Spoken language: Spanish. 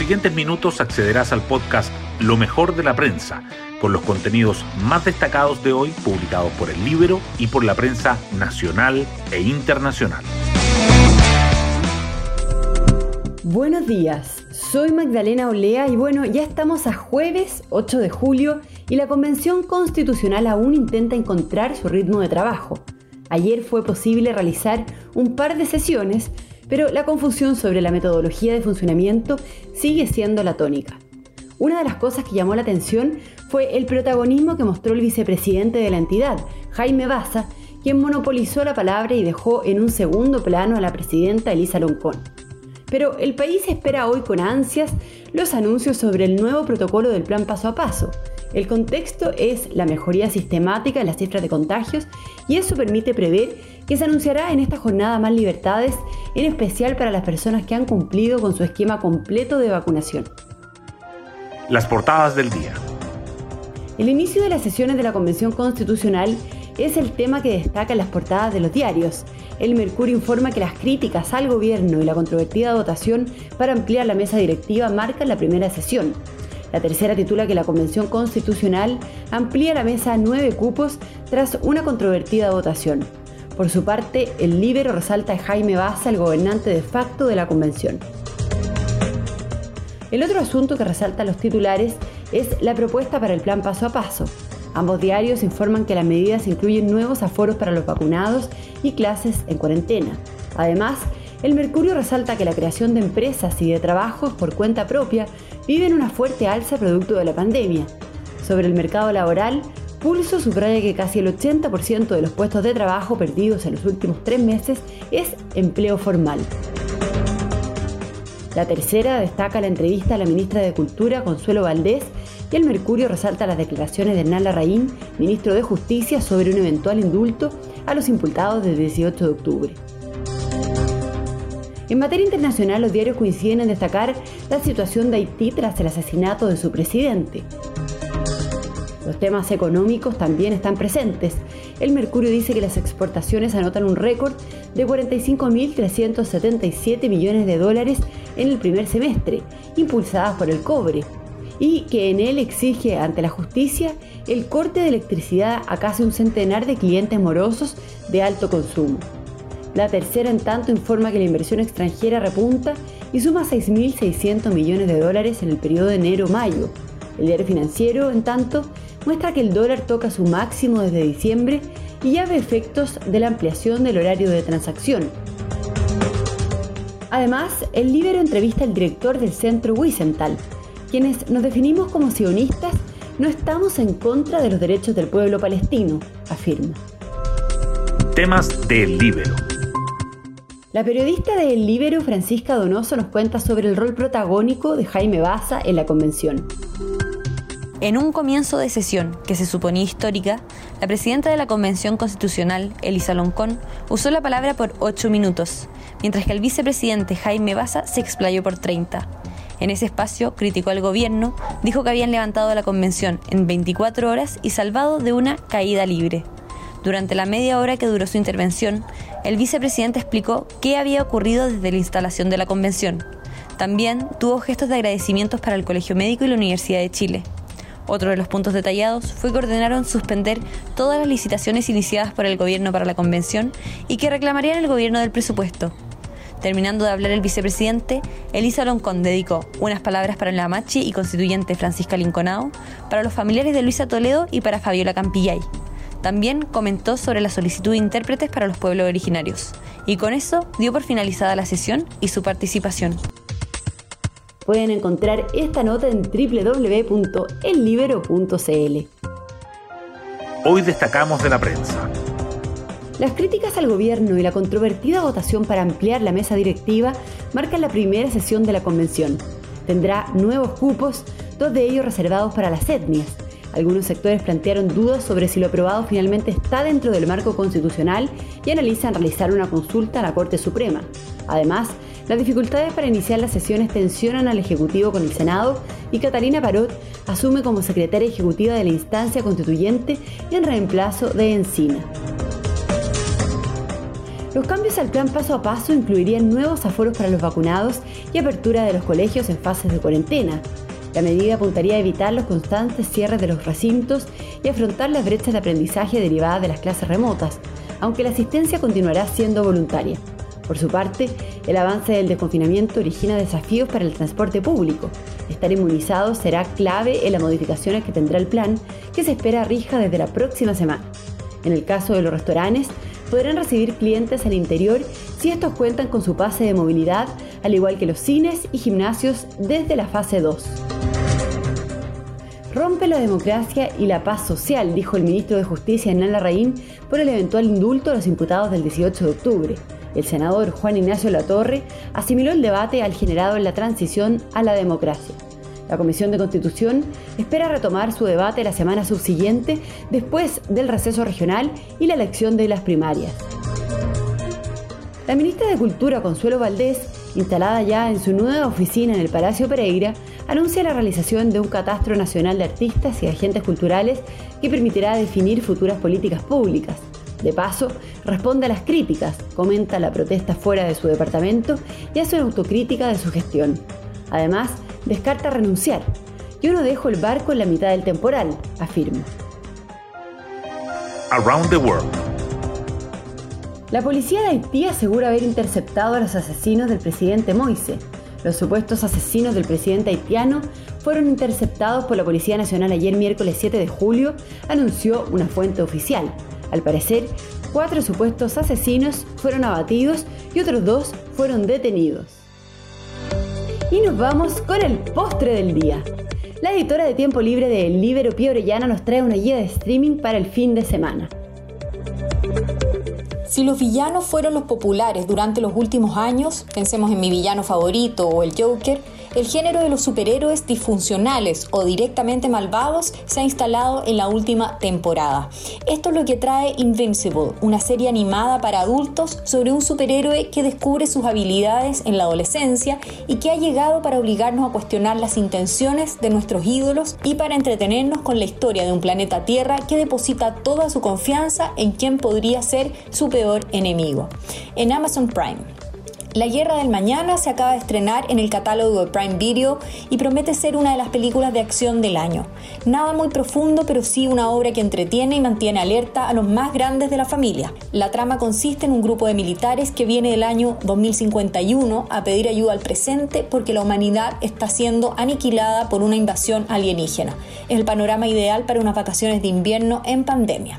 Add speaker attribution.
Speaker 1: siguientes minutos accederás al podcast Lo mejor de la prensa, con los contenidos más destacados de hoy publicados por el Libro y por la prensa nacional e internacional.
Speaker 2: Buenos días, soy Magdalena Olea y bueno, ya estamos a jueves 8 de julio y la Convención Constitucional aún intenta encontrar su ritmo de trabajo. Ayer fue posible realizar un par de sesiones, pero la confusión sobre la metodología de funcionamiento sigue siendo la tónica. Una de las cosas que llamó la atención fue el protagonismo que mostró el vicepresidente de la entidad, Jaime Baza, quien monopolizó la palabra y dejó en un segundo plano a la presidenta Elisa Loncón. Pero el país espera hoy con ansias los anuncios sobre el nuevo protocolo del plan paso a paso. El contexto es la mejoría sistemática en las cifras de contagios y eso permite prever que se anunciará en esta jornada más libertades, en especial para las personas que han cumplido con su esquema completo de vacunación.
Speaker 1: Las portadas del día.
Speaker 2: El inicio de las sesiones de la Convención Constitucional es el tema que destaca en las portadas de los diarios. El Mercurio informa que las críticas al gobierno y la controvertida votación para ampliar la mesa directiva marcan la primera sesión. La tercera titula que la Convención Constitucional amplía la mesa a nueve cupos tras una controvertida votación. Por su parte, el Libero resalta a Jaime Baza, el gobernante de facto de la Convención. El otro asunto que resalta los titulares es la propuesta para el plan paso a paso. Ambos diarios informan que las medidas incluyen nuevos aforos para los vacunados y clases en cuarentena. Además, el Mercurio resalta que la creación de empresas y de trabajos por cuenta propia viven una fuerte alza producto de la pandemia. Sobre el mercado laboral, Pulso subraya que casi el 80% de los puestos de trabajo perdidos en los últimos tres meses es empleo formal. La tercera destaca la entrevista a la ministra de Cultura, Consuelo Valdés, y el Mercurio resalta las declaraciones de Hernán Larraín, ministro de Justicia, sobre un eventual indulto a los imputados del 18 de octubre. En materia internacional, los diarios coinciden en destacar la situación de Haití tras el asesinato de su presidente. Los temas económicos también están presentes. El Mercurio dice que las exportaciones anotan un récord de 45.377 millones de dólares en el primer semestre, impulsadas por el cobre, y que en él exige ante la justicia el corte de electricidad a casi un centenar de clientes morosos de alto consumo. La tercera, en tanto, informa que la inversión extranjera repunta y suma 6.600 millones de dólares en el periodo de enero-mayo. El diario financiero, en tanto, muestra que el dólar toca su máximo desde diciembre y ya ve efectos de la ampliación del horario de transacción. Además, el Libero entrevista al director del centro Wiesenthal, quienes nos definimos como sionistas, no estamos en contra de los derechos del pueblo palestino, afirma.
Speaker 1: Temas del Libero.
Speaker 2: La periodista del Libero, Francisca Donoso, nos cuenta sobre el rol protagónico de Jaime Baza en la convención.
Speaker 3: En un comienzo de sesión que se suponía histórica, la presidenta de la Convención Constitucional, Elisa Loncón, usó la palabra por ocho minutos, mientras que el vicepresidente Jaime Baza se explayó por 30. En ese espacio criticó al gobierno, dijo que habían levantado la convención en 24 horas y salvado de una caída libre. Durante la media hora que duró su intervención, el vicepresidente explicó qué había ocurrido desde la instalación de la convención. También tuvo gestos de agradecimientos para el Colegio Médico y la Universidad de Chile. Otro de los puntos detallados fue que ordenaron suspender todas las licitaciones iniciadas por el gobierno para la convención y que reclamarían el gobierno del presupuesto, Terminando de hablar el vicepresidente, Elisa Loncón dedicó unas palabras para la machi y constituyente Francisca Linconao, para los familiares de Luisa Toledo y para Fabiola Campillay. También comentó sobre la solicitud de intérpretes para los pueblos originarios. Y con eso dio por finalizada la sesión y su participación.
Speaker 2: Pueden encontrar esta nota en www.ellibero.cl.
Speaker 1: Hoy destacamos de la prensa.
Speaker 2: Las críticas al gobierno y la controvertida votación para ampliar la mesa directiva marcan la primera sesión de la convención. Tendrá nuevos cupos, dos de ellos reservados para las etnias. Algunos sectores plantearon dudas sobre si lo aprobado finalmente está dentro del marco constitucional y analizan realizar una consulta a la Corte Suprema. Además, las dificultades para iniciar las sesiones tensionan al Ejecutivo con el Senado y Catalina Parot asume como secretaria ejecutiva de la instancia constituyente en reemplazo de Encina. Los cambios al plan paso a paso incluirían nuevos aforos para los vacunados y apertura de los colegios en fases de cuarentena. La medida apuntaría a evitar los constantes cierres de los recintos y afrontar las brechas de aprendizaje derivadas de las clases remotas, aunque la asistencia continuará siendo voluntaria. Por su parte, el avance del desconfinamiento origina desafíos para el transporte público. Estar inmunizado será clave en las modificaciones que tendrá el plan, que se espera rija desde la próxima semana. En el caso de los restaurantes, podrán recibir clientes al interior si estos cuentan con su pase de movilidad, al igual que los cines y gimnasios desde la fase 2. Rompe la democracia y la paz social, dijo el ministro de Justicia Hernán Larraín por el eventual indulto a los imputados del 18 de octubre. El senador Juan Ignacio Latorre asimiló el debate al generado en la transición a la democracia. La Comisión de Constitución espera retomar su debate la semana subsiguiente después del receso regional y la elección de las primarias. La ministra de Cultura, Consuelo Valdés, instalada ya en su nueva oficina en el Palacio Pereira, anuncia la realización de un catastro nacional de artistas y agentes culturales que permitirá definir futuras políticas públicas. De paso, responde a las críticas, comenta la protesta fuera de su departamento y hace una autocrítica de su gestión. Además, descarta renunciar. Yo no dejo el barco en la mitad del temporal, afirma.
Speaker 1: Around the World.
Speaker 2: La policía de Haití asegura haber interceptado a los asesinos del presidente Moise. Los supuestos asesinos del presidente haitiano fueron interceptados por la Policía Nacional ayer miércoles 7 de julio, anunció una fuente oficial. Al parecer, cuatro supuestos asesinos fueron abatidos y otros dos fueron detenidos. Y nos vamos con el postre del día. La editora de tiempo libre de El Libero Pío Orellana nos trae una guía de streaming para el fin de semana.
Speaker 4: Si los villanos fueron los populares durante los últimos años, pensemos en mi villano favorito o el Joker, el género de los superhéroes disfuncionales o directamente malvados se ha instalado en la última temporada. Esto es lo que trae Invincible, una serie animada para adultos sobre un superhéroe que descubre sus habilidades en la adolescencia y que ha llegado para obligarnos a cuestionar las intenciones de nuestros ídolos y para entretenernos con la historia de un planeta Tierra que deposita toda su confianza en quien podría ser su enemigo. En Amazon Prime. La Guerra del Mañana se acaba de estrenar en el catálogo de Prime Video y promete ser una de las películas de acción del año. Nada muy profundo, pero sí una obra que entretiene y mantiene alerta a los más grandes de la familia. La trama consiste en un grupo de militares que viene del año 2051 a pedir ayuda al presente porque la humanidad está siendo aniquilada por una invasión alienígena. Es el panorama ideal para unas vacaciones de invierno en pandemia.